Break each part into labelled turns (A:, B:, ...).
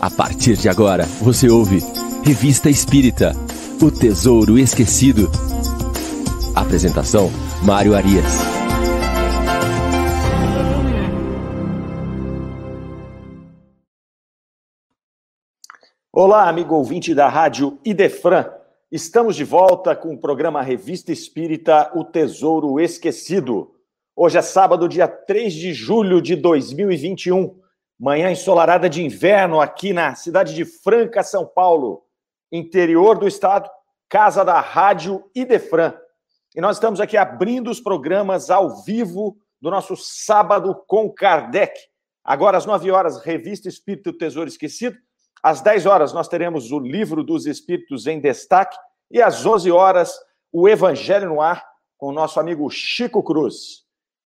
A: A partir de agora, você ouve Revista Espírita O Tesouro Esquecido. Apresentação: Mário Arias.
B: Olá, amigo ouvinte da Rádio Idefran. Estamos de volta com o programa Revista Espírita O Tesouro Esquecido. Hoje é sábado, dia 3 de julho de 2021, manhã ensolarada de inverno aqui na cidade de Franca, São Paulo, interior do estado, casa da Rádio Idefran. E nós estamos aqui abrindo os programas ao vivo do nosso sábado com Kardec. Agora às 9 horas, Revista Espírito Tesouro Esquecido. Às 10 horas, nós teremos o Livro dos Espíritos em Destaque. E às 11 horas, o Evangelho no Ar, com o nosso amigo Chico Cruz.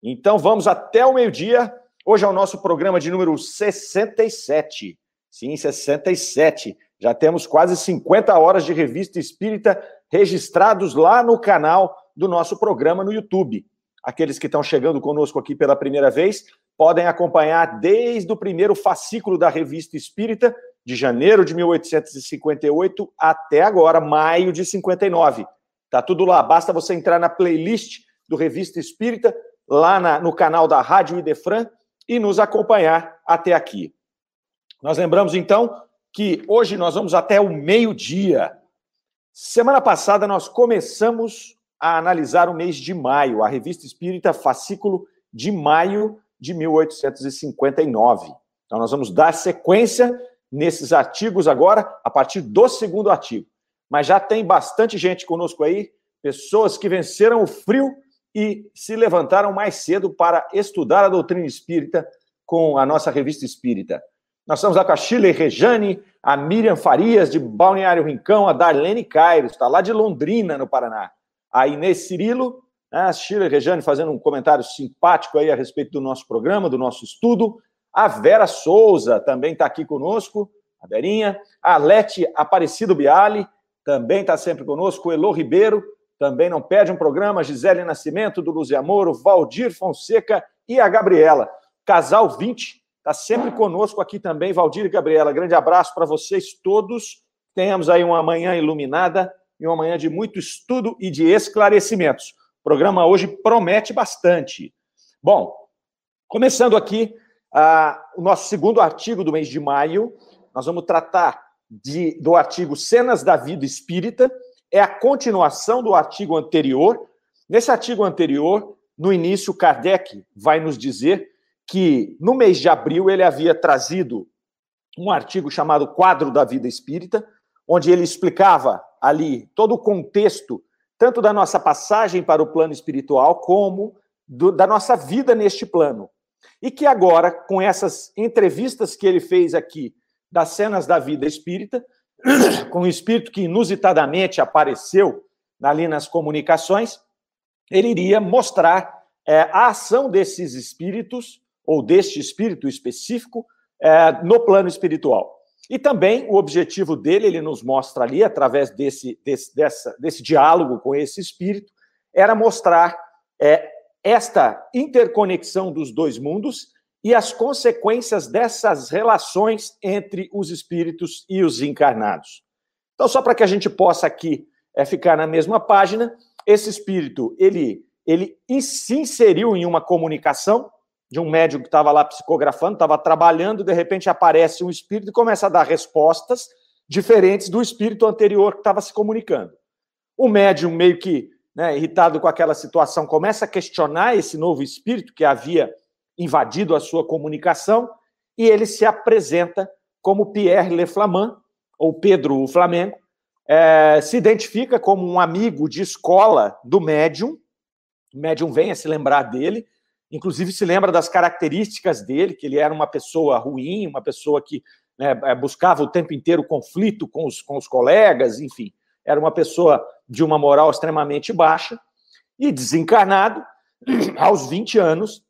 B: Então vamos até o meio-dia. Hoje é o nosso programa de número 67. Sim, 67. Já temos quase 50 horas de revista espírita registrados lá no canal do nosso programa no YouTube. Aqueles que estão chegando conosco aqui pela primeira vez podem acompanhar desde o primeiro fascículo da revista espírita, de janeiro de 1858 até agora, maio de 59. Tá tudo lá, basta você entrar na playlist do Revista Espírita lá na, no canal da Rádio Idefran e nos acompanhar até aqui. Nós lembramos, então, que hoje nós vamos até o meio-dia. Semana passada nós começamos a analisar o mês de maio, a Revista Espírita, fascículo de maio de 1859. Então nós vamos dar sequência nesses artigos agora, a partir do segundo artigo. Mas já tem bastante gente conosco aí, pessoas que venceram o frio e se levantaram mais cedo para estudar a doutrina espírita com a nossa revista espírita. Nós estamos lá com a Shirley Rejane, a Miriam Farias, de Balneário Rincão, a Darlene Cairo, está lá de Londrina, no Paraná. A Inês Cirilo, né, a Shirley Rejane fazendo um comentário simpático aí a respeito do nosso programa, do nosso estudo. A Vera Souza também está aqui conosco, a Verinha. A Lete Aparecido Biali também está sempre conosco. O Elô Ribeiro, também não perde um programa, Gisele Nascimento, do Luz Amor, Valdir Fonseca e a Gabriela. Casal 20, está sempre conosco aqui também, Valdir e Gabriela. Grande abraço para vocês todos. Tenhamos aí uma manhã iluminada e uma manhã de muito estudo e de esclarecimentos. O programa hoje promete bastante. Bom, começando aqui uh, o nosso segundo artigo do mês de maio, nós vamos tratar de, do artigo Cenas da Vida Espírita, é a continuação do artigo anterior. Nesse artigo anterior, no início, Kardec vai nos dizer que no mês de abril ele havia trazido um artigo chamado Quadro da Vida Espírita, onde ele explicava ali todo o contexto, tanto da nossa passagem para o plano espiritual, como do, da nossa vida neste plano. E que agora, com essas entrevistas que ele fez aqui das cenas da vida espírita, com um espírito que inusitadamente apareceu ali nas comunicações, ele iria mostrar é, a ação desses espíritos, ou deste espírito específico, é, no plano espiritual. E também o objetivo dele, ele nos mostra ali, através desse, desse, dessa, desse diálogo com esse espírito, era mostrar é, esta interconexão dos dois mundos e as consequências dessas relações entre os espíritos e os encarnados. Então, só para que a gente possa aqui é, ficar na mesma página, esse espírito ele ele se inseriu em uma comunicação de um médium que estava lá psicografando, estava trabalhando, de repente aparece um espírito e começa a dar respostas diferentes do espírito anterior que estava se comunicando. O médium, meio que né, irritado com aquela situação, começa a questionar esse novo espírito que havia invadido a sua comunicação e ele se apresenta como Pierre Le Flamand, ou Pedro o Flamengo, é, se identifica como um amigo de escola do médium, o médium vem a se lembrar dele, inclusive se lembra das características dele, que ele era uma pessoa ruim, uma pessoa que né, é, buscava o tempo inteiro conflito com os, com os colegas, enfim, era uma pessoa de uma moral extremamente baixa, e desencarnado, aos 20 anos,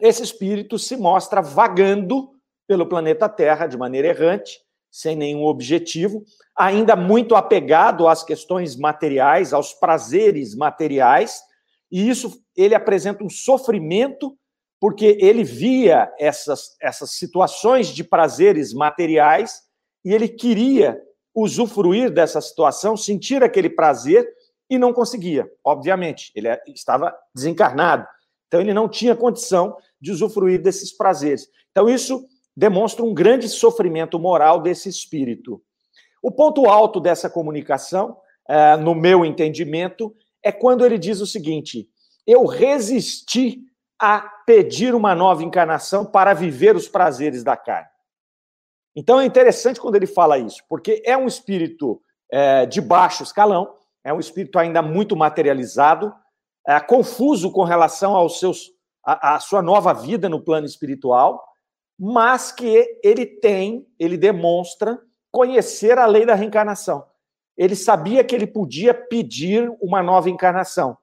B: esse espírito se mostra vagando pelo planeta Terra de maneira errante, sem nenhum objetivo, ainda muito apegado às questões materiais, aos prazeres materiais, e isso ele apresenta um sofrimento porque ele via essas, essas situações de prazeres materiais e ele queria usufruir dessa situação, sentir aquele prazer e não conseguia, obviamente. Ele é, estava desencarnado. Então, ele não tinha condição de usufruir desses prazeres. Então, isso demonstra um grande sofrimento moral desse espírito. O ponto alto dessa comunicação, é, no meu entendimento, é quando ele diz o seguinte: eu resisti a pedir uma nova encarnação para viver os prazeres da carne. Então é interessante quando ele fala isso, porque é um espírito é, de baixo escalão, é um espírito ainda muito materializado, é, confuso com relação aos seus, a, a sua nova vida no plano espiritual, mas que ele tem, ele demonstra conhecer a lei da reencarnação. Ele sabia que ele podia pedir uma nova encarnação.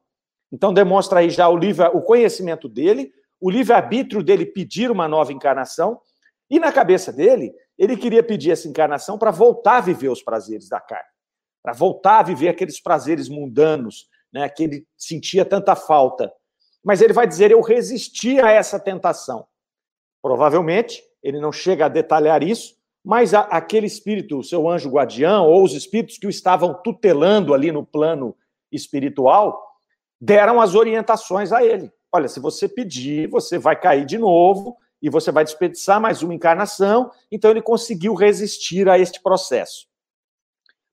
B: Então demonstra aí já o livre, o conhecimento dele, o livre-arbítrio dele pedir uma nova encarnação, e na cabeça dele, ele queria pedir essa encarnação para voltar a viver os prazeres da carne, para voltar a viver aqueles prazeres mundanos, né, que ele sentia tanta falta. Mas ele vai dizer: Eu resisti a essa tentação. Provavelmente, ele não chega a detalhar isso, mas a, aquele espírito, o seu anjo guardião, ou os espíritos que o estavam tutelando ali no plano espiritual, deram as orientações a ele. Olha, se você pedir, você vai cair de novo e você vai desperdiçar mais uma encarnação. Então, ele conseguiu resistir a este processo.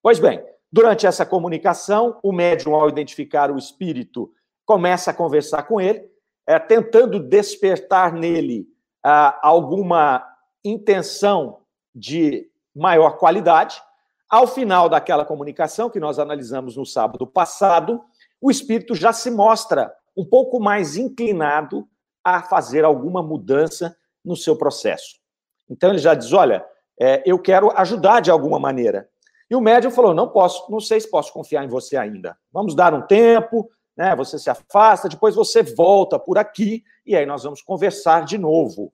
B: Pois bem, durante essa comunicação, o médium, ao identificar o espírito, começa a conversar com ele, é, tentando despertar nele ah, alguma intenção de maior qualidade. Ao final daquela comunicação, que nós analisamos no sábado passado, o espírito já se mostra um pouco mais inclinado a fazer alguma mudança no seu processo. Então ele já diz: Olha, é, eu quero ajudar de alguma maneira. E o médium falou: Não posso, não sei se posso confiar em você ainda. Vamos dar um tempo, né? Você se afasta, depois você volta por aqui e aí nós vamos conversar de novo.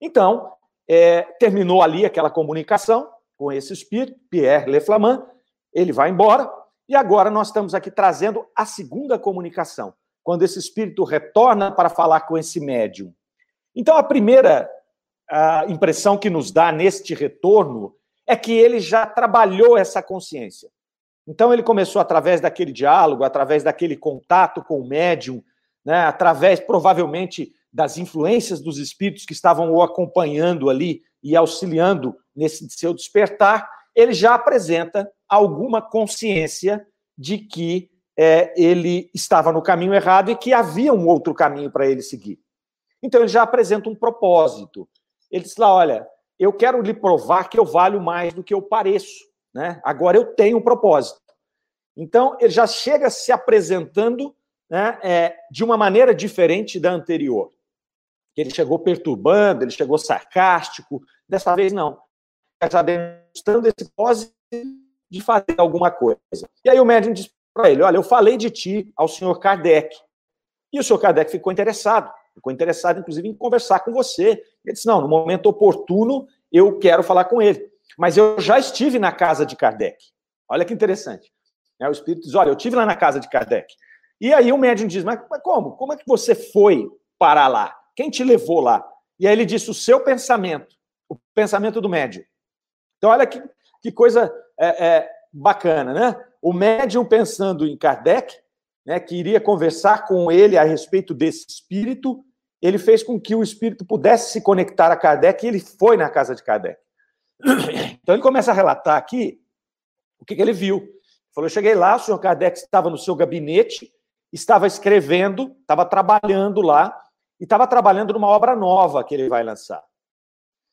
B: Então, é, terminou ali aquela comunicação com esse espírito, Pierre Leflamand, ele vai embora, e agora nós estamos aqui trazendo a segunda comunicação, quando esse espírito retorna para falar com esse médium. Então, a primeira a impressão que nos dá neste retorno é que ele já trabalhou essa consciência. Então, ele começou através daquele diálogo, através daquele contato com o médium, né, através, provavelmente, das influências dos espíritos que estavam o acompanhando ali e auxiliando nesse seu despertar, ele já apresenta alguma consciência de que é, ele estava no caminho errado e que havia um outro caminho para ele seguir. Então ele já apresenta um propósito. Ele diz lá: olha, eu quero lhe provar que eu valho mais do que eu pareço. Né? Agora eu tenho um propósito. Então ele já chega se apresentando né, é, de uma maneira diferente da anterior. Ele chegou perturbando, ele chegou sarcástico. Dessa vez não. Já demonstrando esse propósito de fazer alguma coisa. E aí o médium diz para ele: Olha, eu falei de ti ao senhor Kardec. E o senhor Kardec ficou interessado, ficou interessado, inclusive, em conversar com você. Ele disse: Não, no momento oportuno eu quero falar com ele. Mas eu já estive na casa de Kardec. Olha que interessante. É, o espírito diz: Olha, eu estive lá na casa de Kardec. E aí o médium diz: Mas, mas como? Como é que você foi para lá? Quem te levou lá? E aí ele disse: O seu pensamento, o pensamento do médium. Então, olha que, que coisa é, é, bacana, né? O médium pensando em Kardec, né, que iria conversar com ele a respeito desse espírito, ele fez com que o espírito pudesse se conectar a Kardec e ele foi na casa de Kardec. Então ele começa a relatar aqui o que, que ele viu. Ele falou: Eu cheguei lá, o senhor Kardec estava no seu gabinete, estava escrevendo, estava trabalhando lá, e estava trabalhando numa obra nova que ele vai lançar.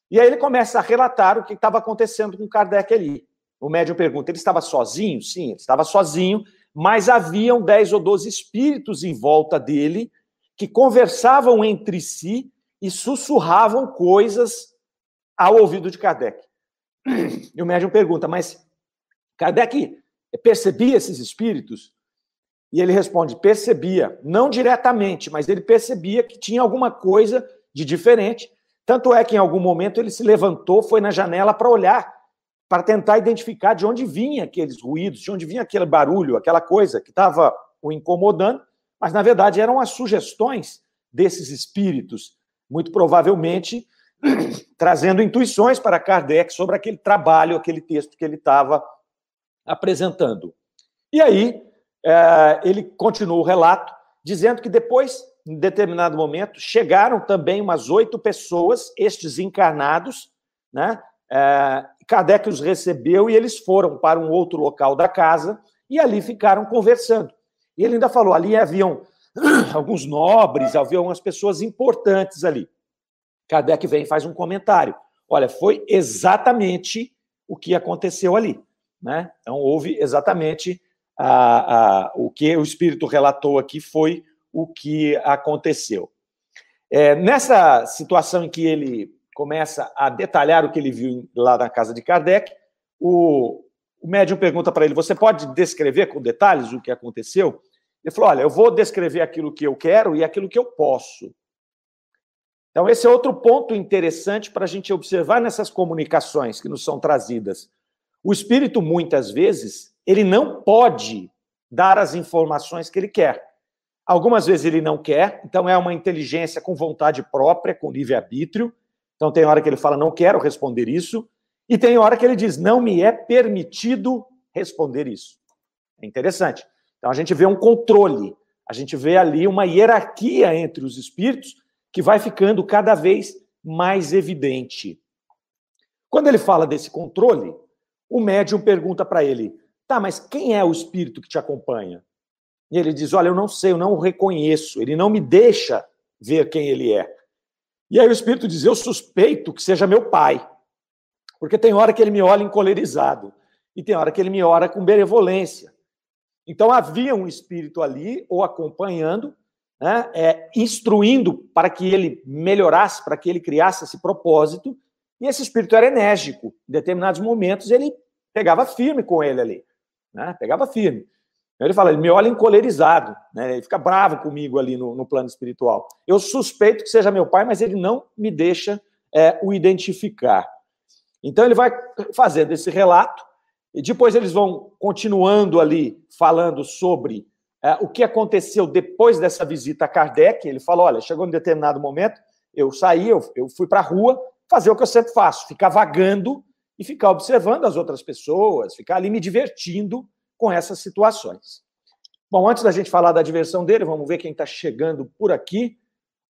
B: E aí ele começa a relatar o que estava acontecendo com Kardec ali. O médium pergunta: ele estava sozinho? Sim, ele estava sozinho, mas haviam 10 ou 12 espíritos em volta dele que conversavam entre si e sussurravam coisas ao ouvido de Kardec. E o médium pergunta: mas Kardec percebia esses espíritos? E ele responde: percebia, não diretamente, mas ele percebia que tinha alguma coisa de diferente. Tanto é que em algum momento ele se levantou, foi na janela para olhar para tentar identificar de onde vinha aqueles ruídos, de onde vinha aquele barulho, aquela coisa que estava o incomodando, mas na verdade eram as sugestões desses espíritos, muito provavelmente trazendo intuições para Kardec sobre aquele trabalho, aquele texto que ele estava apresentando. E aí, é, ele continua o relato, dizendo que depois, em determinado momento, chegaram também umas oito pessoas, estes encarnados, né? É, Kardec os recebeu e eles foram para um outro local da casa e ali ficaram conversando. E ele ainda falou: ali haviam alguns nobres, havia algumas pessoas importantes ali. Kardec vem e faz um comentário. Olha, foi exatamente o que aconteceu ali. Né? Então, houve exatamente a, a, o que o Espírito relatou aqui foi o que aconteceu. É, nessa situação em que ele começa a detalhar o que ele viu lá na casa de Kardec, o, o médium pergunta para ele: Você pode descrever com detalhes o que aconteceu? Ele falou: Olha, eu vou descrever aquilo que eu quero e aquilo que eu posso. Então, esse é outro ponto interessante para a gente observar nessas comunicações que nos são trazidas. O espírito, muitas vezes, ele não pode dar as informações que ele quer. Algumas vezes ele não quer, então é uma inteligência com vontade própria, com livre-arbítrio. Então, tem hora que ele fala, não quero responder isso. E tem hora que ele diz, não me é permitido responder isso. É interessante. Então, a gente vê um controle, a gente vê ali uma hierarquia entre os espíritos que vai ficando cada vez mais evidente. Quando ele fala desse controle, o médium pergunta para ele: tá, mas quem é o espírito que te acompanha? E ele diz: olha, eu não sei, eu não o reconheço, ele não me deixa ver quem ele é. E aí o espírito diz: eu suspeito que seja meu pai, porque tem hora que ele me olha encolerizado e tem hora que ele me olha com benevolência. Então havia um espírito ali, ou acompanhando, né, é, instruindo para que ele melhorasse, para que ele criasse esse propósito, e esse espírito era enérgico. Em determinados momentos ele pegava firme com ele ali, né, pegava firme. Ele fala, ele me olha encolerizado, né, ele fica bravo comigo ali no, no plano espiritual. Eu suspeito que seja meu pai, mas ele não me deixa é, o identificar. Então ele vai fazendo esse relato, e depois eles vão continuando ali falando sobre é, o que aconteceu depois dessa visita a Kardec. Ele falou: olha, chegou um determinado momento, eu saí, eu, eu fui para a rua fazer o que eu sempre faço, ficar vagando e ficar observando as outras pessoas, ficar ali me divertindo com essas situações. Bom, antes da gente falar da diversão dele, vamos ver quem está chegando por aqui.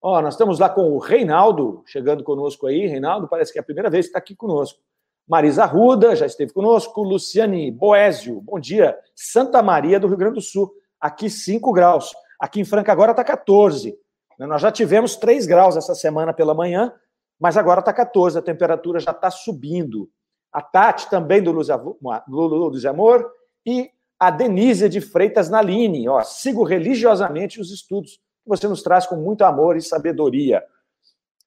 B: Ó, nós estamos lá com o Reinaldo chegando conosco aí. Reinaldo, parece que é a primeira vez que está aqui conosco. Marisa Ruda já esteve conosco. Luciane Boésio, bom dia. Santa Maria do Rio Grande do Sul aqui 5 graus. Aqui em Franca agora está 14. Nós já tivemos 3 graus essa semana pela manhã, mas agora está 14, a temperatura já está subindo. A Tati também do Luz Amor e a Denise de Freitas Naline. Ó, sigo religiosamente os estudos que você nos traz com muito amor e sabedoria.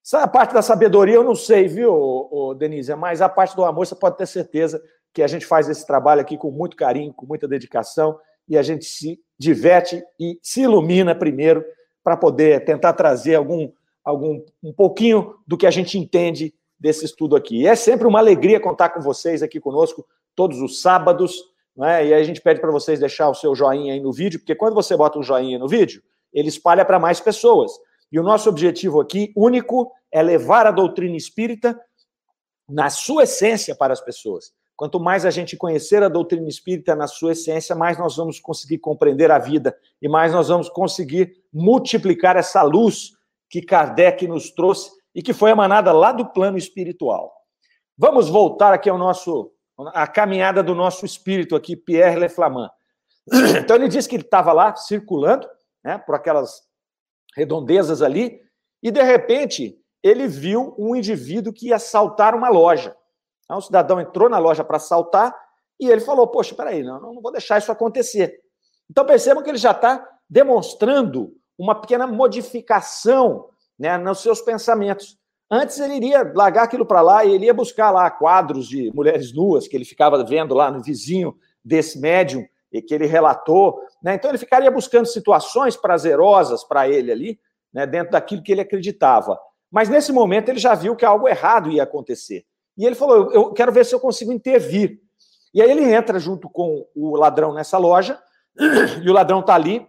B: Essa parte da sabedoria eu não sei, viu, Denise? Mas a parte do amor você pode ter certeza que a gente faz esse trabalho aqui com muito carinho, com muita dedicação e a gente se diverte e se ilumina primeiro para poder tentar trazer algum, algum um pouquinho do que a gente entende desse estudo aqui. E é sempre uma alegria contar com vocês aqui conosco todos os sábados, né? E aí a gente pede para vocês deixar o seu joinha aí no vídeo, porque quando você bota um joinha no vídeo, ele espalha para mais pessoas. E o nosso objetivo aqui, único, é levar a doutrina espírita na sua essência para as pessoas. Quanto mais a gente conhecer a doutrina espírita na sua essência, mais nós vamos conseguir compreender a vida e mais nós vamos conseguir multiplicar essa luz que Kardec nos trouxe e que foi emanada lá do plano espiritual. Vamos voltar aqui ao nosso a caminhada do nosso espírito aqui, Pierre Leflamand. Então ele disse que ele estava lá circulando, né, por aquelas redondezas ali, e de repente ele viu um indivíduo que ia assaltar uma loja. Então, o cidadão entrou na loja para assaltar e ele falou: Poxa, peraí, não, não vou deixar isso acontecer. Então percebam que ele já está demonstrando uma pequena modificação né, nos seus pensamentos. Antes ele iria largar aquilo para lá e ele ia buscar lá quadros de mulheres nuas que ele ficava vendo lá no vizinho desse médium e que ele relatou. Né? Então ele ficaria buscando situações prazerosas para ele ali, né, dentro daquilo que ele acreditava. Mas nesse momento ele já viu que algo errado ia acontecer. E ele falou: Eu quero ver se eu consigo intervir. E aí ele entra junto com o ladrão nessa loja, e o ladrão está ali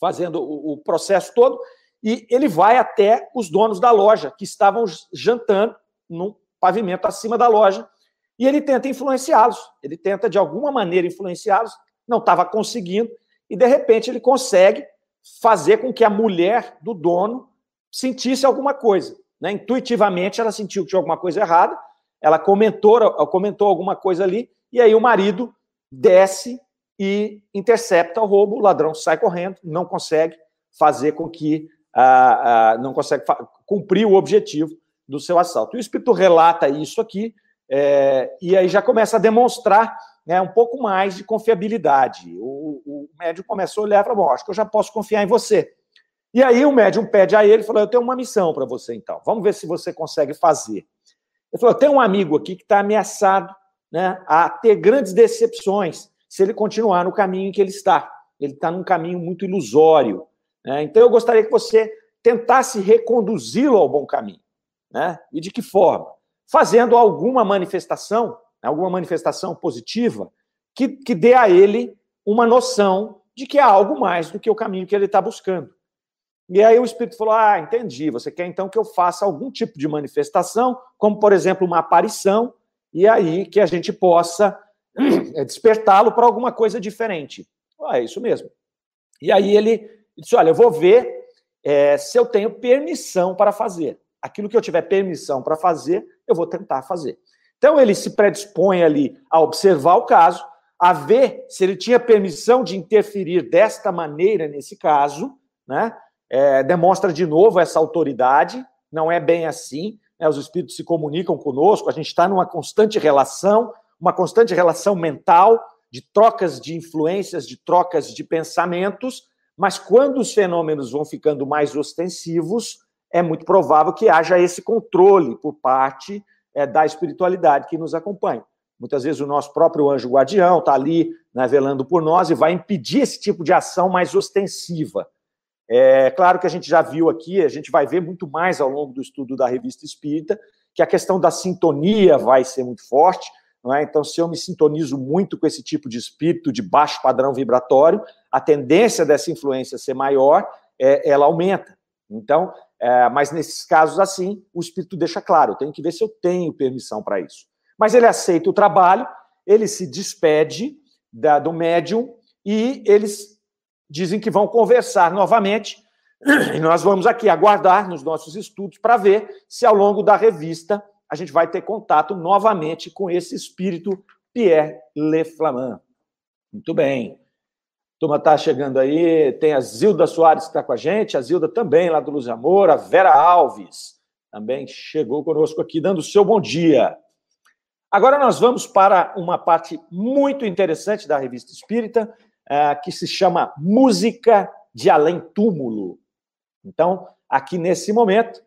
B: fazendo o, processo todo, e ele vai até os donos da loja, que estavam jantando no pavimento acima da loja, e ele tenta influenciá-los. Ele tenta, de alguma maneira, influenciá-los, não estava conseguindo, e de repente ele consegue fazer com que a mulher do dono sentisse alguma coisa. Né? Intuitivamente ela sentiu que tinha alguma coisa errada, ela comentou, comentou alguma coisa ali, e aí o marido desce e intercepta o roubo, o ladrão sai correndo, não consegue fazer com que ah, ah, não consegue cumprir o objetivo do seu assalto. o Espírito relata isso aqui, é, e aí já começa a demonstrar né, um pouco mais de confiabilidade. O, o médium começa a olhar e fala: Bom, acho que eu já posso confiar em você. E aí o médium pede a ele, falou: Eu tenho uma missão para você, então. Vamos ver se você consegue fazer. Ele falou: Eu tenho um amigo aqui que está ameaçado né, a ter grandes decepções se ele continuar no caminho em que ele está. Ele está num caminho muito ilusório. Né? Então eu gostaria que você tentasse reconduzi-lo ao bom caminho. Né? E de que forma? Fazendo alguma manifestação, alguma manifestação positiva, que, que dê a ele uma noção de que há algo mais do que o caminho que ele está buscando. E aí o Espírito falou: Ah, entendi. Você quer então que eu faça algum tipo de manifestação, como por exemplo uma aparição, e aí que a gente possa despertá-lo para alguma coisa diferente. Ah, é isso mesmo. E aí ele disse: Olha, eu vou ver é, se eu tenho permissão para fazer. Aquilo que eu tiver permissão para fazer, eu vou tentar fazer. Então ele se predispõe ali a observar o caso, a ver se ele tinha permissão de interferir desta maneira nesse caso, né? É, demonstra de novo essa autoridade, não é bem assim, né? os espíritos se comunicam conosco, a gente está numa constante relação, uma constante relação mental, de trocas de influências, de trocas de pensamentos, mas quando os fenômenos vão ficando mais ostensivos, é muito provável que haja esse controle por parte é, da espiritualidade que nos acompanha. Muitas vezes o nosso próprio anjo guardião está ali né, velando por nós e vai impedir esse tipo de ação mais ostensiva. É claro que a gente já viu aqui, a gente vai ver muito mais ao longo do estudo da revista espírita, que a questão da sintonia vai ser muito forte, é? Então, se eu me sintonizo muito com esse tipo de espírito de baixo padrão vibratório, a tendência dessa influência ser maior, é, ela aumenta. Então, é, mas nesses casos assim, o espírito deixa claro, eu tenho que ver se eu tenho permissão para isso. Mas ele aceita o trabalho, ele se despede da, do médium e eles dizem que vão conversar novamente. E nós vamos aqui aguardar nos nossos estudos para ver se ao longo da revista a gente vai ter contato novamente com esse espírito Pierre Le Flamand. Muito bem. Turma está chegando aí. Tem a Zilda Soares que está com a gente, a Zilda também, lá do Luz Amor, a Vera Alves também chegou conosco aqui, dando o seu bom dia. Agora nós vamos para uma parte muito interessante da revista Espírita, é, que se chama Música de Além Túmulo. Então, aqui nesse momento,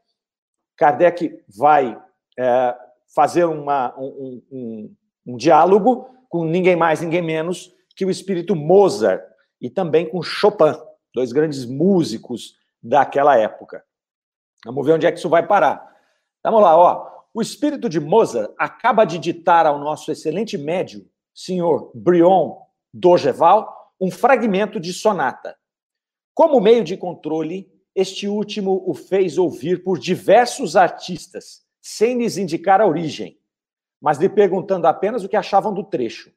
B: Kardec vai é, fazer uma, um, um, um diálogo com ninguém mais, ninguém menos que o espírito Mozart e também com Chopin, dois grandes músicos daquela época. Vamos ver onde é que isso vai parar. Vamos lá, ó. O espírito de Mozart acaba de ditar ao nosso excelente médium, senhor Brion Dogeval, um fragmento de sonata. Como meio de controle, este último o fez ouvir por diversos artistas, sem lhes indicar a origem, mas lhe perguntando apenas o que achavam do trecho.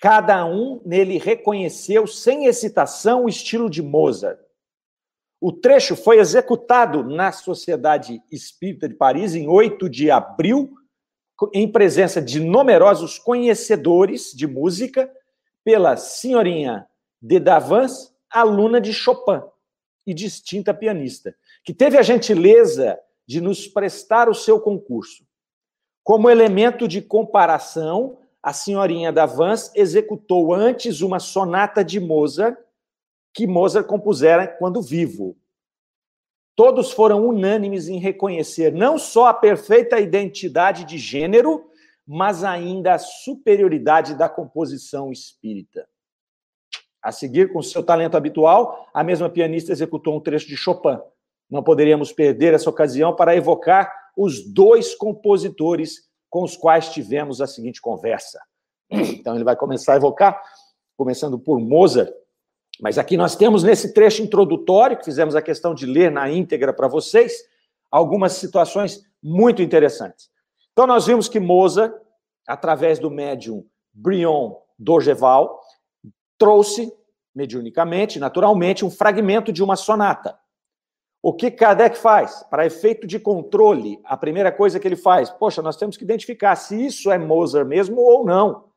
B: Cada um nele reconheceu sem excitação o estilo de Mozart. O trecho foi executado na Sociedade Espírita de Paris em 8 de abril, em presença de numerosos conhecedores de música, pela senhorinha de Davans, aluna de Chopin e distinta pianista, que teve a gentileza de nos prestar o seu concurso. Como elemento de comparação, a senhorinha da Vans executou antes uma sonata de Mozart, que Mozart compusera quando vivo. Todos foram unânimes em reconhecer não só a perfeita identidade de gênero, mas ainda a superioridade da composição espírita. A seguir, com seu talento habitual, a mesma pianista executou um trecho de Chopin, não poderíamos perder essa ocasião para evocar os dois compositores com os quais tivemos a seguinte conversa. Então, ele vai começar a evocar, começando por Mozart, Mas aqui nós temos, nesse trecho introdutório, que fizemos a questão de ler na íntegra para vocês, algumas situações muito interessantes. Então, nós vimos que Mozart, através do médium Brion Dorgeval, trouxe, mediunicamente, naturalmente, um fragmento de uma sonata. O que Kardec faz? Para efeito de controle, a primeira coisa que ele faz, poxa, nós temos que identificar se isso é Mozart mesmo ou não.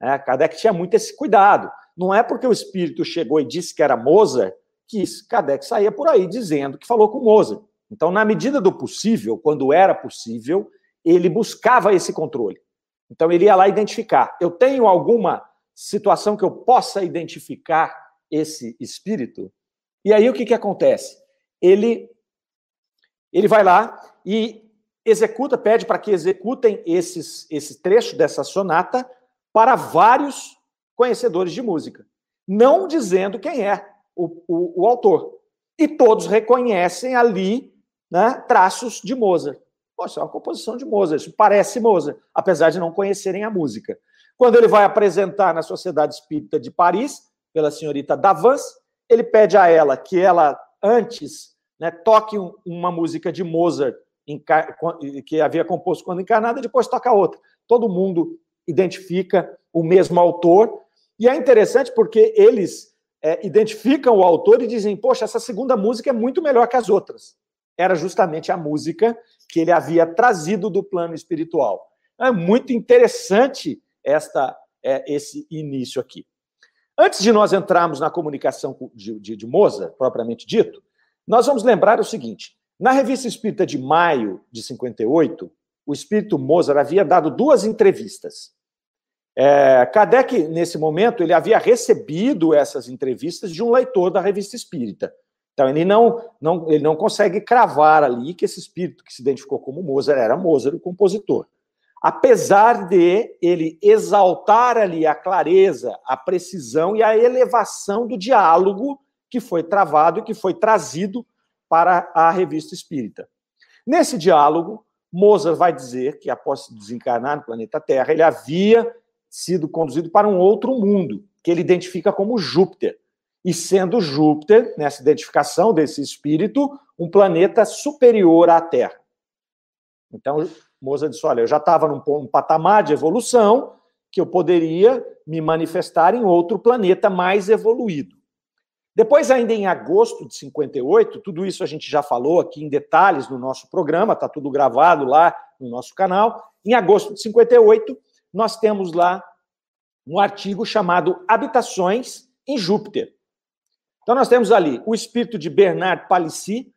B: É, Kardec tinha muito esse cuidado. Não é porque o espírito chegou e disse que era Mozart que Kardec saía por aí dizendo que falou com Mozart. Então, na medida do possível, quando era possível, ele buscava esse controle. Então, ele ia lá identificar. Eu tenho alguma situação que eu possa identificar esse espírito? E aí, o que, que acontece? Ele, ele vai lá e executa, pede para que executem esses, esse trecho dessa sonata para vários conhecedores de música, não dizendo quem é o, o, o autor. E todos reconhecem ali né, traços de Mozart. Poxa, é uma composição de Mozart, isso parece Mozart, apesar de não conhecerem a música. Quando ele vai apresentar na Sociedade Espírita de Paris, pela senhorita Davance, ele pede a ela que ela, antes, né, toque uma música de Mozart que havia composto quando encarnada, e depois toca outra. Todo mundo identifica o mesmo autor. E é interessante porque eles é, identificam o autor e dizem: Poxa, essa segunda música é muito melhor que as outras. Era justamente a música que ele havia trazido do plano espiritual. É muito interessante esta, é, esse início aqui. Antes de nós entrarmos na comunicação de, de, de Mozart, propriamente dito, nós vamos lembrar o seguinte: na Revista Espírita de maio de 58, o espírito Mozart havia dado duas entrevistas. É, Kardec, nesse momento, ele havia recebido essas entrevistas de um leitor da revista Espírita. Então, ele não, não, ele não consegue cravar ali que esse espírito que se identificou como Mozart era Mozart, o compositor. Apesar de ele exaltar ali a clareza, a precisão e a elevação do diálogo que foi travado e que foi trazido para a revista Espírita. Nesse diálogo, Mozart vai dizer que, após desencarnar no planeta Terra, ele havia sido conduzido para um outro mundo, que ele identifica como Júpiter. E sendo Júpiter, nessa identificação desse espírito, um planeta superior à Terra. Então, Mozart disse: Olha, eu já estava num, num patamar de evolução que eu poderia me manifestar em outro planeta mais evoluído. Depois, ainda em agosto de 58, tudo isso a gente já falou aqui em detalhes no nosso programa, está tudo gravado lá no nosso canal. Em agosto de 58, nós temos lá um artigo chamado Habitações em Júpiter. Então, nós temos ali o espírito de Bernard Palissy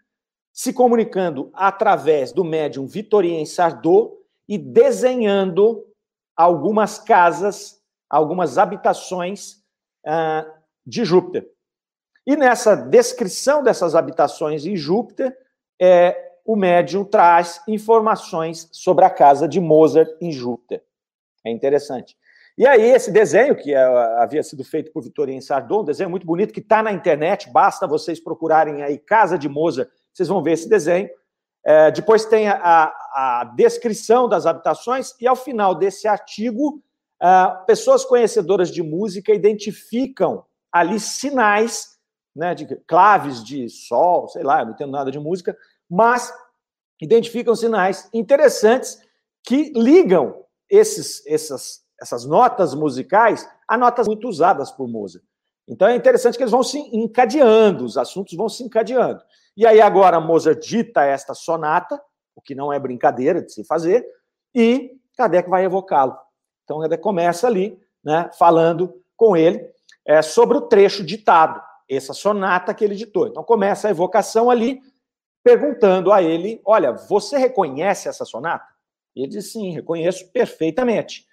B: se comunicando através do médium Vitorien Sardot e desenhando algumas casas, algumas habitações uh, de Júpiter. E nessa descrição dessas habitações em Júpiter, é, o médium traz informações sobre a casa de Mozart em Júpiter. É interessante. E aí, esse desenho, que é, havia sido feito por Vitorino Sardon, um desenho muito bonito, que está na internet, basta vocês procurarem aí Casa de Mozart, vocês vão ver esse desenho. É, depois tem a, a, descrição das habitações, e ao final desse artigo, uh, pessoas conhecedoras de música identificam ali sinais, né, de claves de sol, sei lá, não entendo nada de música, mas identificam sinais interessantes que ligam esses, essas, essas notas musicais a notas muito usadas por Mozart. Então é interessante que eles vão se encadeando, os assuntos vão se encadeando. E aí agora Mozart dita esta sonata, o que não é brincadeira de se fazer, e Kardec vai evocá-lo. Então Kardec começa ali, né, falando com ele é, sobre o trecho ditado, essa sonata que ele ditou. Então começa a evocação ali, perguntando a ele: Olha, você reconhece essa sonata? Ele diz: sim, reconheço perfeitamente.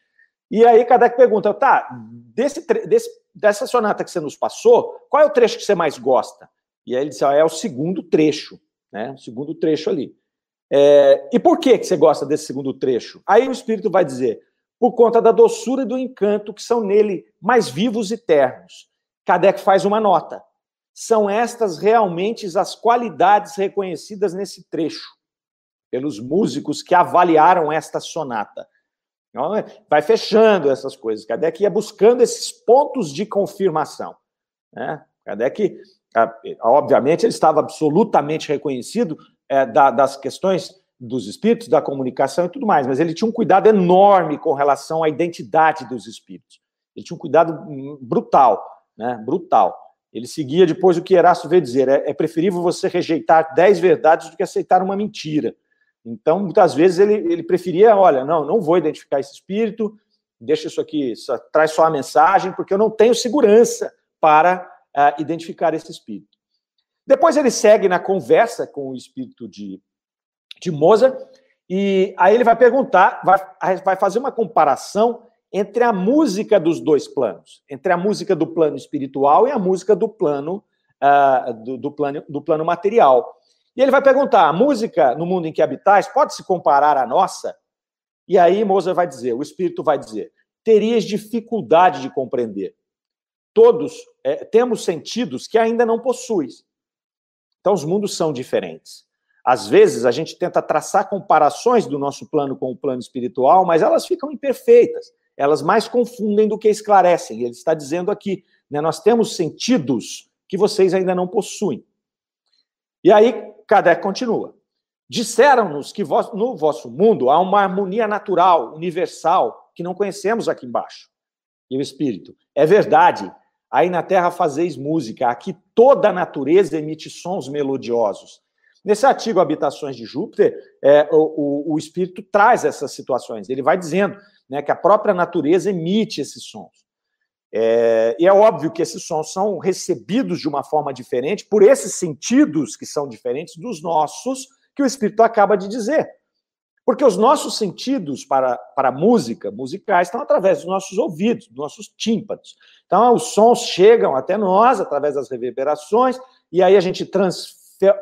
B: E aí Kardec pergunta: tá, desse, desse, dessa sonata que você nos passou, qual é o trecho que você mais gosta? E aí ele diz: ah, é o segundo trecho, né? O segundo trecho ali. É, e por que, que você gosta desse segundo trecho? Aí o Espírito vai dizer: por conta da doçura e do encanto que são nele mais vivos e ternos. Kardec faz uma nota. São estas realmente as qualidades reconhecidas nesse trecho pelos músicos que avaliaram esta sonata. Vai fechando essas coisas. Kardec ia buscando esses pontos de confirmação. Né? Kardec, obviamente, ele estava absolutamente reconhecido é, das questões dos espíritos, da comunicação e tudo mais, mas ele tinha um cuidado enorme com relação à identidade dos espíritos. Ele tinha um cuidado brutal, né? Brutal. Ele seguia depois o que Erasto veio dizer: é, é preferível você rejeitar dez verdades do que aceitar uma mentira. Então, muitas vezes ele, ele preferia, olha, não, não vou identificar esse espírito, deixa isso aqui, só, traz só a mensagem, porque eu não tenho segurança para uh, identificar esse espírito. Depois ele segue na conversa com o espírito de, de Mozart, e aí ele vai perguntar, vai, vai fazer uma comparação entre a música dos dois planos, entre a música do plano espiritual e a música do plano, uh, do, do, plano, do plano material. E ele vai perguntar: a música no mundo em que habitais pode se comparar à nossa? E aí Mozart vai dizer, o espírito vai dizer: terias dificuldade de compreender. Todos é, temos sentidos que ainda não possuis. Então, os mundos são diferentes. Às vezes, a gente tenta traçar comparações do nosso plano com o plano espiritual, mas elas ficam imperfeitas. Elas mais confundem do que esclarecem. Ele está dizendo aqui, né, nós temos sentidos que vocês ainda não possuem. E aí, Kardec continua. Disseram-nos que no vosso mundo há uma harmonia natural, universal, que não conhecemos aqui embaixo. E o Espírito. É verdade, Aí na terra fazeis música, aqui toda a natureza emite sons melodiosos. Nesse artigo Habitações de Júpiter, é, o, o, o, Espírito traz essas situações. Ele vai dizendo né, que a própria natureza emite esses sons. É, e é óbvio que esses sons são recebidos de uma forma diferente por esses sentidos que são diferentes dos nossos, que o Espírito acaba de dizer. Porque os nossos sentidos para, para música, musicais, estão através dos nossos ouvidos, dos nossos tímpanos. Então, os sons chegam até nós através das reverberações, e aí a gente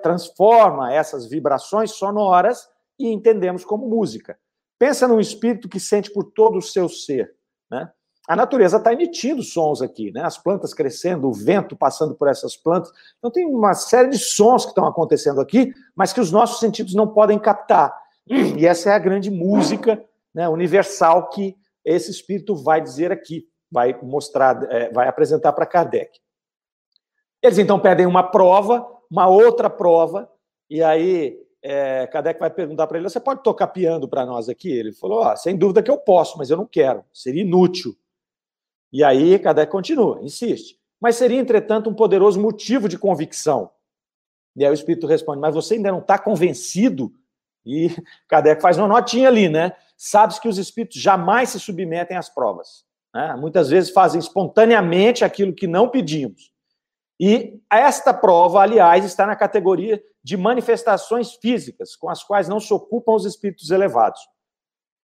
B: transforma essas vibrações sonoras e entendemos como música. Pensa num espírito que sente por todo o seu ser. Né? A natureza está emitindo sons aqui, né? as plantas crescendo, o vento passando por essas plantas. Então, tem uma série de sons que estão acontecendo aqui, mas que os nossos sentidos não podem captar. E essa é a grande música né, universal que esse espírito vai dizer aqui, vai mostrar, é, vai apresentar para Kardec. Eles então pedem uma prova, uma outra prova, e aí é, Kardec vai perguntar para ele: você pode tocar piano para nós aqui? Ele falou: oh, sem dúvida que eu posso, mas eu não quero, seria inútil. E aí Kardec continua, insiste. Mas seria, entretanto, um poderoso motivo de convicção. E aí o Espírito responde: Mas você ainda não está convencido e Kardec faz uma notinha ali, né? Sabe-se que os espíritos jamais se submetem às provas. Né? Muitas vezes fazem espontaneamente aquilo que não pedimos. E esta prova, aliás, está na categoria de manifestações físicas, com as quais não se ocupam os espíritos elevados.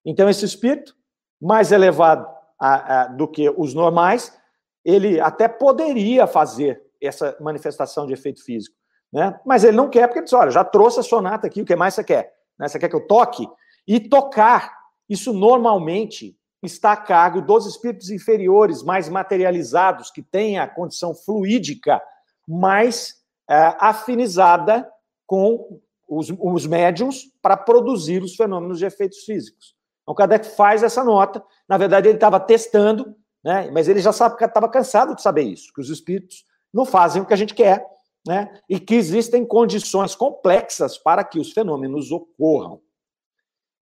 B: Então, esse espírito, mais elevado a, a, do que os normais, ele até poderia fazer essa manifestação de efeito físico, né? Mas ele não quer, porque ele diz: olha, já trouxe a sonata aqui, o que mais você quer? Né? Você quer que eu toque? E tocar, isso normalmente está a cargo dos espíritos inferiores, mais materializados, que têm a condição fluídica mais é, afinizada com os, os médiums para produzir os fenômenos de efeitos físicos. Então, Kardec faz essa nota. Na verdade, ele estava testando, né? mas ele já estava cansado de saber isso, que os espíritos não fazem o que a gente quer, né? e que existem condições complexas para que os fenômenos ocorram.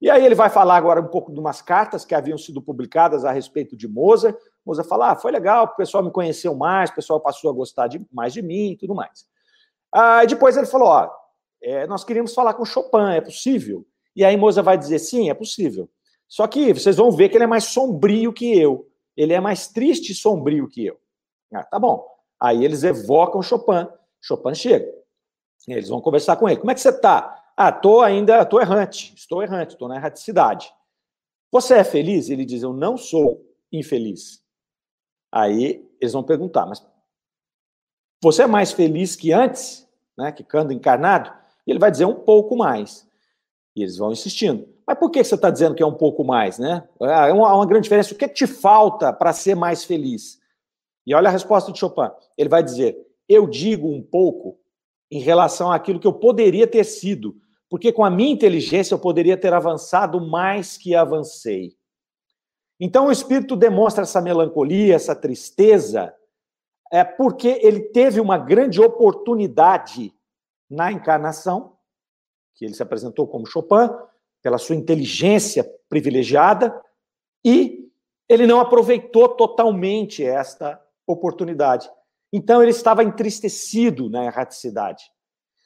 B: E aí ele vai falar agora um pouco de umas cartas que haviam sido publicadas a respeito de Mozart. Mozart fala, ah, foi legal, o pessoal me conheceu mais, o pessoal passou a gostar de, mais de mim e tudo mais. Ah, e depois ele falou, ó, é, nós queríamos falar com Chopin, é possível? E aí Mozart vai dizer, sim, é possível. Só que vocês vão ver que ele é mais sombrio que eu. Ele é mais triste e sombrio que eu. Ah, tá bom. Aí eles evocam Chopin. Chopin chega. Eles vão conversar com ele. Como é que você está? Ah, estou ainda, estou errante, estou errante, estou na erraticidade. Você é feliz? Ele diz, eu não sou infeliz. Aí eles vão perguntar, mas você é mais feliz que antes, né, que quando encarnado? E ele vai dizer um pouco mais. E eles vão insistindo. Mas por que você está dizendo que é um pouco mais, né? Há é uma, uma grande diferença. O que, é que te falta para ser mais feliz? E olha a resposta de Chopin. Ele vai dizer: eu digo um pouco em relação àquilo que eu poderia ter sido, porque com a minha inteligência eu poderia ter avançado mais que avancei. Então o espírito demonstra essa melancolia, essa tristeza, é porque ele teve uma grande oportunidade na encarnação, que ele se apresentou como Chopin, pela sua inteligência privilegiada, e ele não aproveitou totalmente esta oportunidade. Então ele estava entristecido na erraticidade.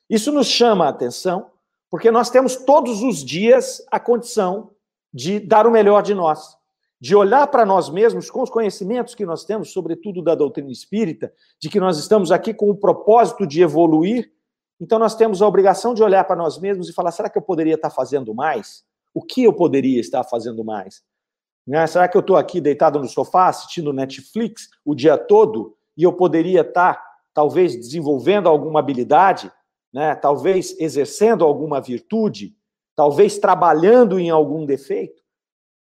B: Isso nos chama a atenção, porque nós temos todos os dias a condição de dar o melhor de nós de olhar para nós mesmos com os conhecimentos que nós temos, sobretudo da doutrina espírita, de que nós estamos aqui com o propósito de evoluir. Então nós temos a obrigação de olhar para nós mesmos e falar: será que eu poderia estar fazendo mais? O que eu poderia estar fazendo mais? Né? Será que eu estou aqui deitado no sofá assistindo Netflix o dia todo e eu poderia estar, talvez, desenvolvendo alguma habilidade, né? talvez exercendo alguma virtude, talvez trabalhando em algum defeito?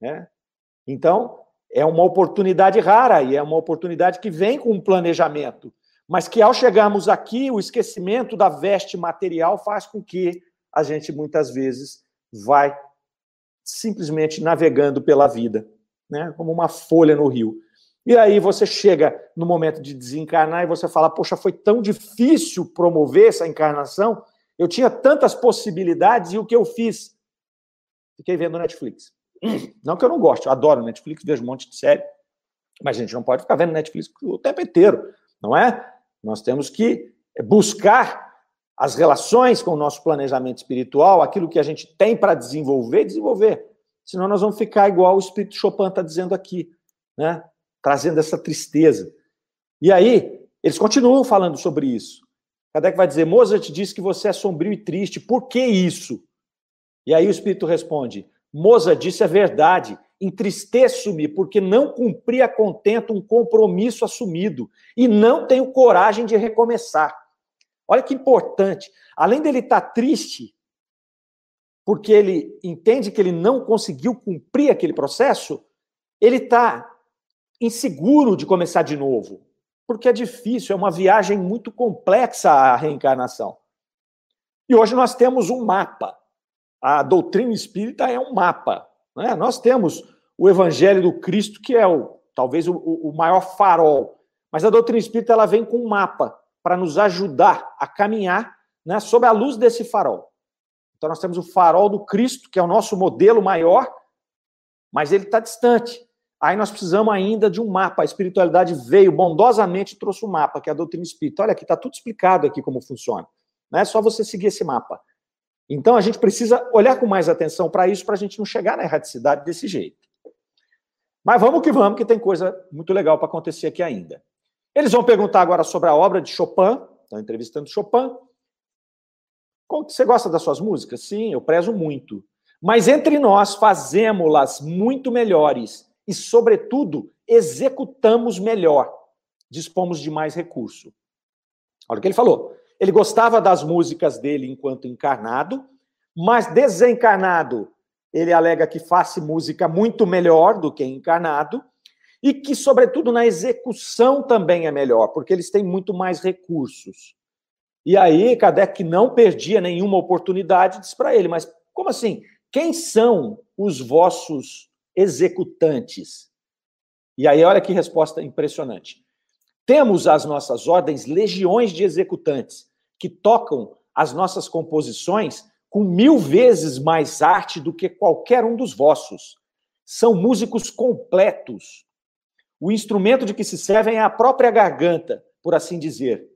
B: Né? Então, é uma oportunidade rara e é uma oportunidade que vem com um planejamento, mas que ao chegarmos aqui, o esquecimento da veste material faz com que a gente muitas vezes vai simplesmente navegando pela vida, né? Como uma folha no rio. E aí você chega no momento de desencarnar e você fala: "Poxa, foi tão difícil promover essa encarnação. Eu tinha tantas possibilidades e o que eu fiz? Fiquei vendo Netflix. Não que eu não goste, eu adoro Netflix, vejo um monte de série, mas a gente não pode ficar vendo Netflix o tempo inteiro, não é? Nós temos que buscar as relações com o nosso planejamento espiritual, aquilo que a gente tem para desenvolver, desenvolver. Senão nós vamos ficar igual o Espírito Chopin está dizendo aqui, né? Trazendo essa tristeza. E aí, eles continuam falando sobre isso. Kardec vai dizer: Mozart disse que você é sombrio e triste, por que isso? E aí o Espírito responde: Moza disse a verdade. Entristeço-me porque não cumpri a contento um compromisso assumido e não tenho coragem de recomeçar. Olha que importante. Além dele estar triste, porque ele entende que ele não conseguiu cumprir aquele processo, ele está inseguro de começar de novo, porque é difícil, é uma viagem muito complexa a reencarnação. E hoje nós temos um mapa a doutrina espírita é um mapa. Né? Nós temos o Evangelho do Cristo, que é o, talvez o, o maior farol, mas a doutrina espírita ela vem com um mapa para nos ajudar a caminhar né, sob a luz desse farol. Então, nós temos o farol do Cristo, que é o nosso modelo maior, mas ele está distante. Aí nós precisamos ainda de um mapa. A espiritualidade veio bondosamente e trouxe um mapa, que é a doutrina espírita. Olha aqui, está tudo explicado aqui como funciona. Não é só você seguir esse mapa. Então, a gente precisa olhar com mais atenção para isso, para a gente não chegar na erraticidade desse jeito. Mas vamos que vamos, que tem coisa muito legal para acontecer aqui ainda. Eles vão perguntar agora sobre a obra de Chopin, estão entrevistando Chopin. Você gosta das suas músicas? Sim, eu prezo muito. Mas entre nós fazemos-las muito melhores e, sobretudo, executamos melhor. Dispomos de mais recurso. Olha o que ele falou. Ele gostava das músicas dele enquanto encarnado, mas desencarnado, ele alega que faz música muito melhor do que encarnado e que, sobretudo, na execução também é melhor, porque eles têm muito mais recursos. E aí, Kardec não perdia nenhuma oportunidade, disse para ele: Mas como assim? Quem são os vossos executantes? E aí, olha que resposta impressionante. Temos às nossas ordens legiões de executantes, que tocam as nossas composições com mil vezes mais arte do que qualquer um dos vossos. São músicos completos. O instrumento de que se servem é a própria garganta, por assim dizer.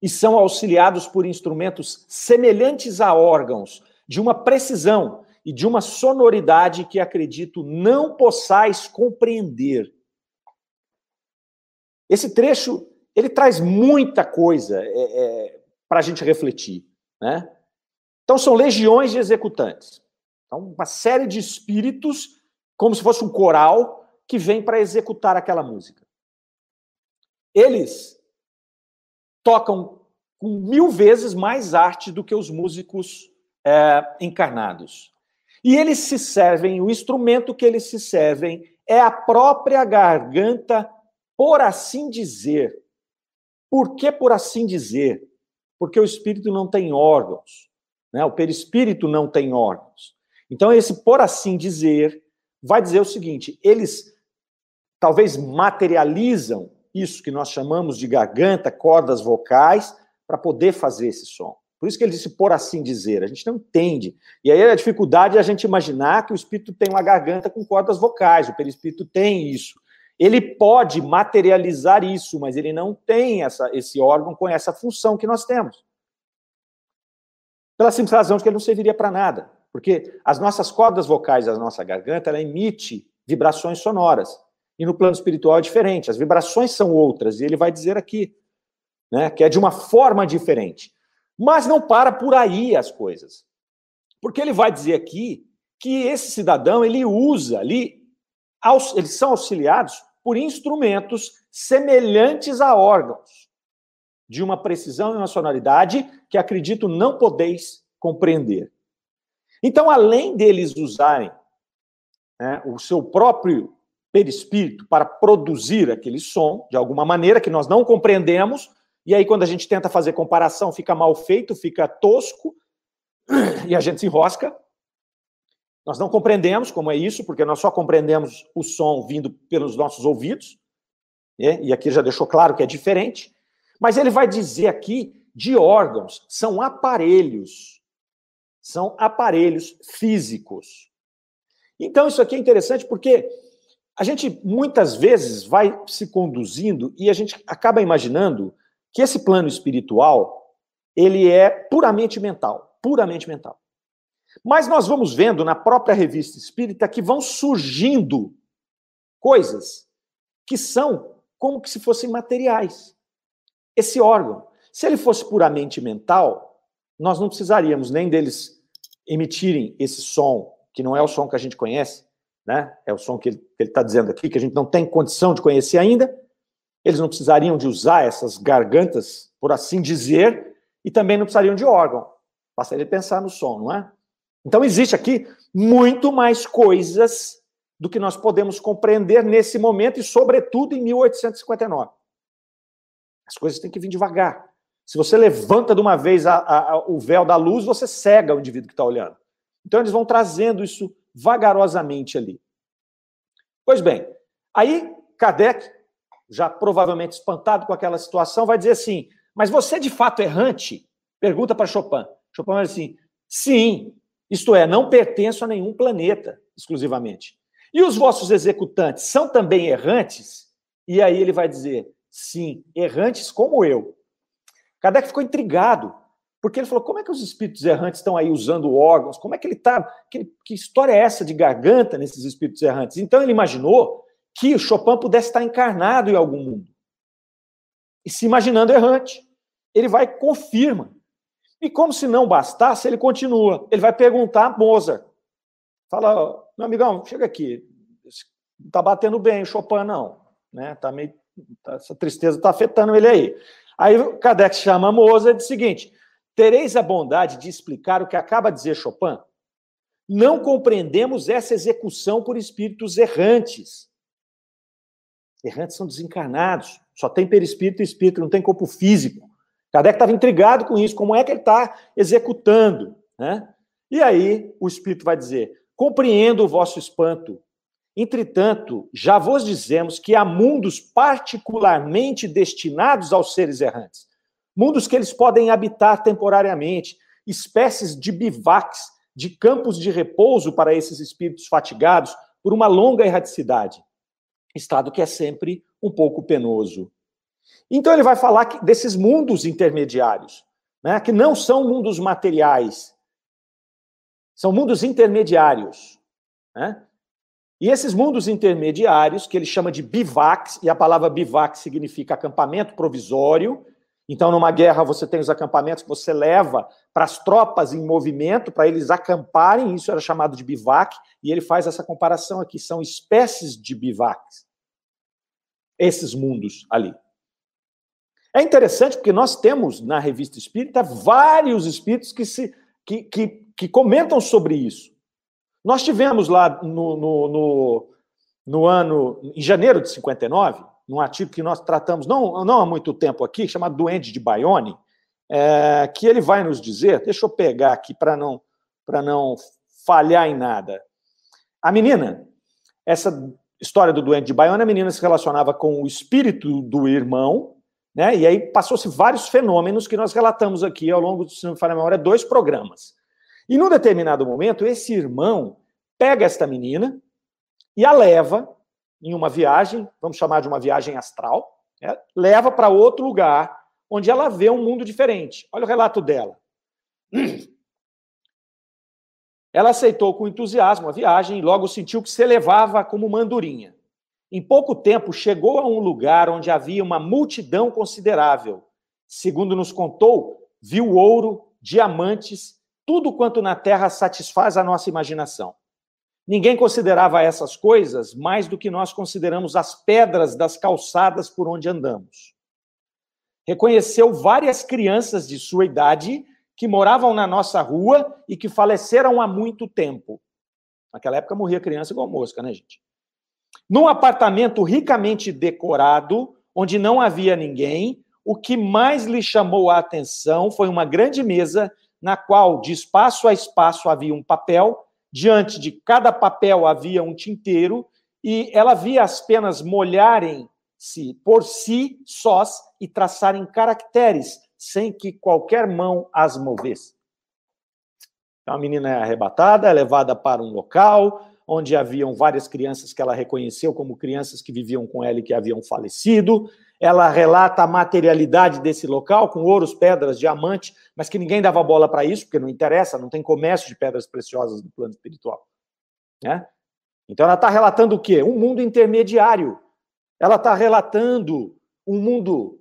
B: E são auxiliados por instrumentos semelhantes a órgãos, de uma precisão e de uma sonoridade que acredito não possais compreender. Esse trecho ele traz muita coisa é, é, para a gente refletir. Né? Então, são legiões de executantes. Então, uma série de espíritos, como se fosse um coral, que vem para executar aquela música. Eles tocam com mil vezes mais arte do que os músicos é, encarnados. E eles se servem, o instrumento que eles se servem é a própria garganta, por assim dizer. Por que por assim dizer? Porque o espírito não tem órgãos, né? o perispírito não tem órgãos. Então, esse por assim dizer vai dizer o seguinte: eles talvez materializam isso que nós chamamos de garganta, cordas vocais, para poder fazer esse som. Por isso que ele disse por assim dizer, a gente não entende. E aí a dificuldade é a gente imaginar que o espírito tem uma garganta com cordas vocais, o perispírito tem isso. Ele pode materializar isso, mas ele não tem essa, esse órgão com essa função que nós temos. Pela simples razão de que ele não serviria para nada. Porque as nossas cordas vocais, a nossa garganta, ela emite vibrações sonoras. E no plano espiritual é diferente, as vibrações são outras, e ele vai dizer aqui, né, que é de uma forma diferente. Mas não para por aí as coisas. Porque ele vai dizer aqui que esse cidadão, ele usa ali, eles são auxiliados por instrumentos semelhantes a órgãos, de uma precisão e uma sonoridade que acredito não podeis compreender. Então, além deles usarem né, o seu próprio perispírito para produzir aquele som, de alguma maneira que nós não compreendemos, e aí quando a gente tenta fazer comparação, fica mal feito, fica tosco, e a gente se enrosca. Nós não compreendemos como é isso, porque nós só compreendemos o som vindo pelos nossos ouvidos, né? e aqui já deixou claro que é diferente. Mas ele vai dizer aqui de órgãos, são aparelhos são aparelhos físicos. Então, isso aqui é interessante porque a gente muitas vezes vai se conduzindo e a gente acaba imaginando que esse plano espiritual ele é puramente mental, puramente mental. Mas nós vamos vendo na própria revista espírita que vão surgindo coisas que são como que se fossem materiais. Esse órgão, se ele fosse puramente mental, nós não precisaríamos nem deles emitirem esse som, que não é o som que a gente conhece, né? É o som que ele está dizendo aqui, que a gente não tem condição de conhecer ainda. Eles não precisariam de usar essas gargantas, por assim dizer, e também não precisariam de órgão. Bastaria pensar no som, não é? Então existe aqui muito mais coisas do que nós podemos compreender nesse momento e, sobretudo, em 1859. As coisas têm que vir devagar. Se você levanta de uma vez a, a, a, o véu da luz, você cega o indivíduo que está olhando. Então eles vão trazendo isso vagarosamente ali. Pois bem, aí Kardec, já provavelmente espantado com aquela situação, vai dizer assim: Mas você de fato é errante? Pergunta para Chopin. Chopin vai dizer assim: Sim, isto é, não pertenço a nenhum planeta exclusivamente. E os vossos executantes são também errantes? E aí ele vai dizer: Sim, errantes como eu. Kardec ficou intrigado, porque ele falou: como é que os espíritos errantes estão aí usando órgãos? Como é que ele está? Que, que, história é essa de garganta nesses espíritos errantes? Então ele imaginou que Chopin pudesse estar encarnado em algum mundo. E se imaginando errante. Ele vai confirma. E como se não bastasse, ele continua. Ele vai perguntar a Mozart. Fala, meu amigão, chega aqui. Não está batendo bem o Chopin, não. Né? Tá meio, tá, essa tristeza está afetando ele aí. Aí Kardec chama Mozart e diz o seguinte: tereis a bondade de explicar o que acaba de dizer Chopin? Não compreendemos essa execução por espíritos errantes. Errantes são desencarnados, só tem perispírito e espírito, não tem corpo físico. Kardec estava intrigado com isso, como é que ele está executando. Né? E aí o espírito vai dizer: compreendo o vosso espanto, Entretanto, já vos dizemos que há mundos particularmente destinados aos seres errantes, mundos que eles podem habitar temporariamente, espécies de bivacs, de campos de repouso para esses espíritos fatigados por uma longa erraticidade, estado que é sempre um pouco penoso. Então ele vai falar desses mundos intermediários, né, que não são mundos materiais, são mundos intermediários, né? E esses mundos intermediários, que ele chama de bivacs, e a palavra bivac significa acampamento provisório. Então, numa guerra, você tem os acampamentos que você leva para as tropas em movimento, para eles acamparem, isso era chamado de bivac, e ele faz essa comparação aqui, são espécies de bivacs. Esses mundos ali. É interessante porque nós temos na revista espírita vários espíritos que, se, que, que, que comentam sobre isso. Nós tivemos lá no, no, no, no, ano, em janeiro de 59, num artigo que nós tratamos não, não há muito tempo aqui, chamado Duende de Bayonne, é, que ele vai nos dizer, deixa eu pegar aqui para não, não falhar em nada. A menina, essa história do doente de Baiona, a menina se relacionava com o espírito do irmão, né? E aí passou-se vários fenômenos que nós relatamos aqui ao longo, se não memória, dois programas. E num determinado momento, esse irmão pega esta menina e a leva em uma viagem, vamos chamar de uma viagem astral, né? leva para outro lugar, onde ela vê um mundo diferente. Olha o relato dela. Ela aceitou com entusiasmo a viagem e logo sentiu que se elevava como uma andorinha. Em pouco tempo, chegou a um lugar onde havia uma multidão considerável. Segundo nos contou, viu ouro, diamantes, tudo quanto na terra satisfaz a nossa imaginação. Ninguém considerava essas coisas mais do que nós consideramos as pedras das calçadas por onde andamos. Reconheceu várias crianças de sua idade que moravam na nossa rua e que faleceram há muito tempo. Naquela época morria criança igual mosca, né, gente? Num apartamento ricamente decorado, onde não havia ninguém, o que mais lhe chamou a atenção foi uma grande mesa na qual, de espaço a espaço, havia um papel, diante de cada papel havia um tinteiro, e ela via as penas molharem-se por si sós e traçarem caracteres sem que qualquer mão as movesse. Então, a menina é arrebatada, é levada para um local onde haviam várias crianças que ela reconheceu como crianças que viviam com ela e que haviam falecido. Ela relata a materialidade desse local, com ouros, pedras, diamante, mas que ninguém dava bola para isso, porque não interessa, não tem comércio de pedras preciosas no plano espiritual. Né? Então, ela está relatando o quê? Um mundo intermediário. Ela está relatando um mundo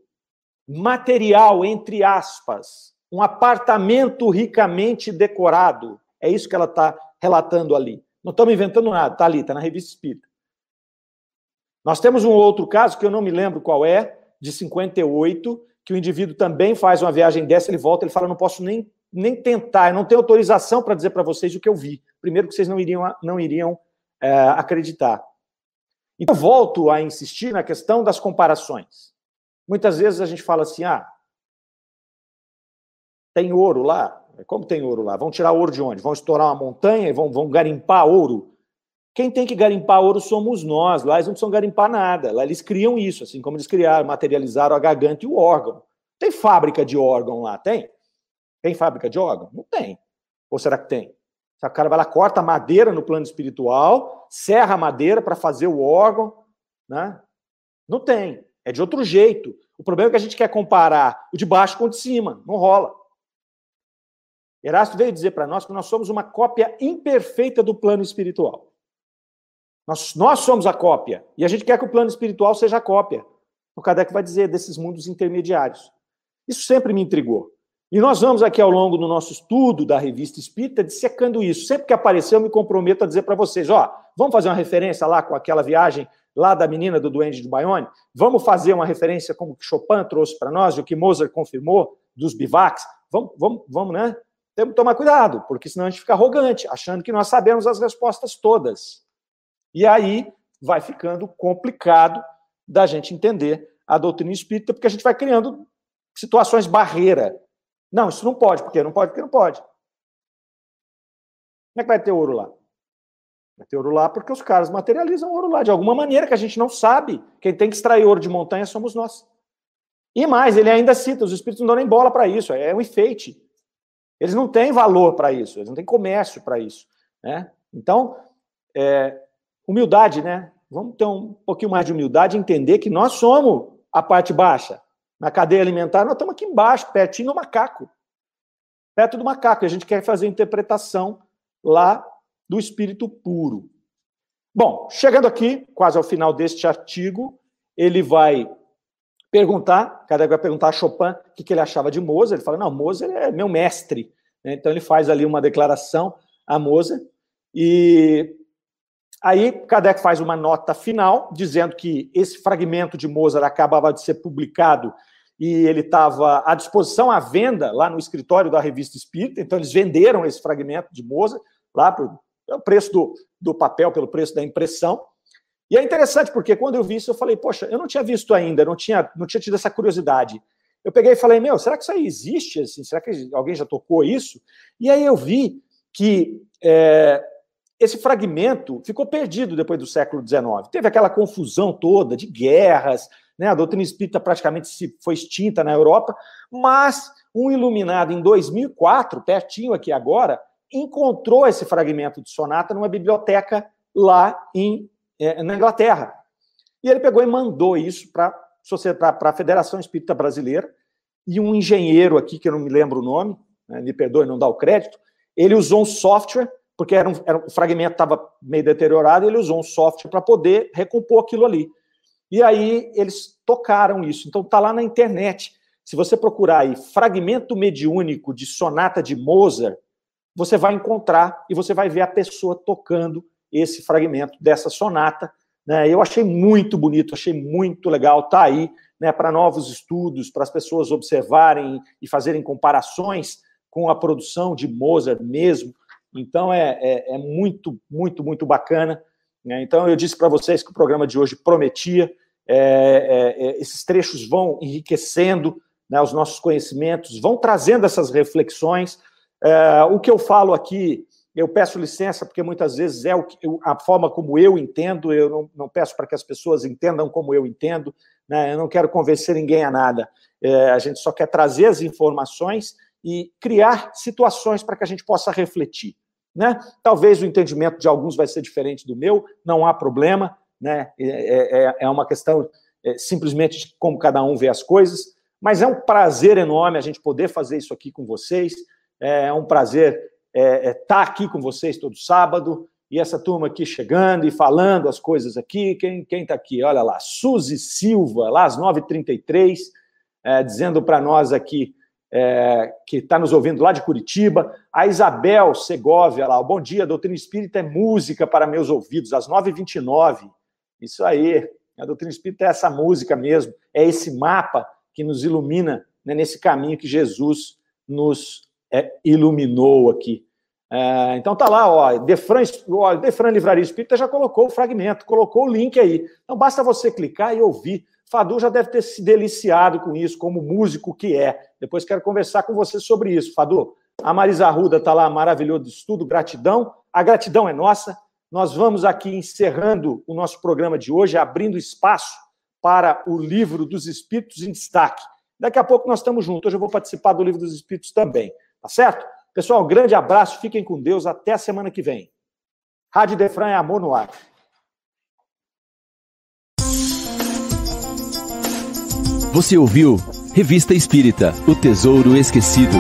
B: material, entre aspas, um apartamento ricamente decorado. É isso que ela está relatando ali. Não estamos inventando nada, está ali, está na revista Espírita. Nós temos um outro caso, que eu não me lembro qual é, de 58, que o indivíduo também faz uma viagem dessa, ele volta, ele fala, não posso nem, nem tentar, eu não tenho autorização para dizer para vocês o que eu vi. Primeiro que vocês não iriam, não iriam é, acreditar. Então, volto a insistir na questão das comparações. Muitas vezes a gente fala assim: ah, tem ouro lá. Como tem ouro lá? Vão tirar ouro de onde? Vão estourar uma montanha e vão, vão garimpar ouro? Quem tem que garimpar ouro somos nós. Lá eles não precisam garimpar nada. Lá eles criam isso, assim como eles criaram, materializaram a garganta e o órgão. Tem fábrica de órgão lá? Tem? Tem fábrica de órgão? Não tem. Ou será que tem? O cara vai lá, corta madeira no plano espiritual, serra a madeira para fazer o órgão, né? Não tem. É de outro jeito. O problema é que a gente quer comparar o de baixo com o de cima. Não rola. Erasto veio dizer para nós que nós somos uma cópia imperfeita do plano espiritual. Nós, nós somos a cópia. E a gente quer que o plano espiritual seja a cópia. O Kardec vai dizer desses mundos intermediários. Isso sempre me intrigou. E nós vamos aqui ao longo do nosso estudo da revista Espírita dissecando isso. Sempre que aparecer, eu me comprometo a dizer para vocês: ó, vamos fazer uma referência lá com aquela viagem lá da menina do Duende de Bayonne, vamos fazer uma referência como que Chopin trouxe para nós, o que Mozart confirmou dos bivacs, vamos, vamos, vamos, né? Temos que tomar cuidado, porque senão a gente fica arrogante, achando que nós sabemos as respostas todas. E aí vai ficando complicado da gente entender a doutrina espírita, porque a gente vai criando situações barreira. Não, isso não pode, porque não pode, porque não pode. Como é que vai ter ouro lá? Vai ter ouro lá porque os caras materializam ouro lá de alguma maneira que a gente não sabe. Quem tem que extrair ouro de montanha somos nós. E mais, ele ainda cita: os espíritos não dão nem bola para isso, é um enfeite. Eles não têm valor para isso, eles não têm comércio para isso. Né? Então, é, humildade, né? Vamos ter um pouquinho mais de humildade e entender que nós somos a parte baixa. Na cadeia alimentar, nós estamos aqui embaixo, pertinho do macaco. Perto do macaco. E a gente quer fazer interpretação lá do espírito puro. Bom, chegando aqui, quase ao final deste artigo, ele vai perguntar, cada vai perguntar a Chopin o que, ele achava de Mozart. Ele fala: não, Mozart é meu mestre. Né? Então ele faz ali uma declaração a Mozart. E aí Kardec faz uma nota final dizendo que esse fragmento de Mozart acabava de ser publicado e ele estava à disposição à venda lá no escritório da Revista Espírita. Então eles venderam esse fragmento de Mozart lá para é preço do, do papel pelo preço da impressão. E é interessante porque quando eu vi isso, eu falei, poxa, eu não tinha visto ainda, não tinha, não tinha tido essa curiosidade. Eu peguei e falei, meu, será que isso aí existe? Assim? Será que alguém já tocou isso? E aí eu vi que é, esse fragmento ficou perdido depois do século XIX. Teve aquela confusão toda de guerras, né? a doutrina espírita praticamente se foi extinta na Europa, mas um iluminado em 2004, pertinho aqui agora, encontrou esse fragmento de sonata numa biblioteca lá em, é, na Inglaterra. E ele pegou e mandou isso para a Federação Espírita Brasileira, e um engenheiro aqui, que eu não me lembro o nome, né, me perdoe não dar o crédito, ele usou um software, porque era um, era um fragmento estava meio deteriorado, ele usou um software para poder recompor aquilo ali. E aí eles tocaram isso. Então está lá na internet. Se você procurar aí fragmento mediúnico de sonata de Mozart, você vai encontrar e você vai ver a pessoa tocando esse fragmento dessa sonata. Né? Eu achei muito bonito, achei muito legal, tá aí né, para novos estudos, para as pessoas observarem e fazerem comparações com a produção de Mozart mesmo. Então é, é, é muito, muito, muito bacana. Né? Então eu disse para vocês que o programa de hoje prometia. É, é, é, esses trechos vão enriquecendo né, os nossos conhecimentos, vão trazendo essas reflexões. É, o que eu falo aqui, eu peço licença, porque muitas vezes é que, a forma como eu entendo, eu não, não peço para que as pessoas entendam como eu entendo, né, eu não quero convencer ninguém a nada. É, a gente só quer trazer as informações e criar situações para que a gente possa refletir. Né? Talvez o entendimento de alguns vai ser diferente do meu, não há problema, né? é, é, é uma questão é, simplesmente de como cada um vê as coisas, mas é um prazer enorme a gente poder fazer isso aqui com vocês. É um prazer é, é, estar aqui com vocês todo sábado e essa turma aqui chegando e falando as coisas aqui. Quem está aqui? Olha lá, Suzy Silva, lá às 9h33, é, dizendo para nós aqui é, que está nos ouvindo lá de Curitiba. A Isabel Segovia lá, bom dia, doutrina espírita é música para meus ouvidos, às 9h29. Isso aí, a doutrina espírita é essa música mesmo, é esse mapa que nos ilumina né, nesse caminho que Jesus nos é, iluminou aqui. É, então tá lá, ó, Defran, ó, Defran Livraria Espírita já colocou o fragmento, colocou o link aí. Então basta você clicar e ouvir. Fadu já deve ter se deliciado com isso, como músico que é. Depois quero conversar com você sobre isso, Fadu. A Marisa Arruda está lá, maravilhoso estudo, gratidão. A gratidão é nossa. Nós vamos aqui encerrando o nosso programa de hoje, abrindo espaço para o livro dos Espíritos em destaque. Daqui a pouco nós estamos juntos. Hoje eu vou participar do livro dos Espíritos também. Tá certo? Pessoal, um grande abraço, fiquem com Deus. Até a semana que vem. Rádio Defran é amor no ar.
A: Você ouviu Revista Espírita O Tesouro Esquecido.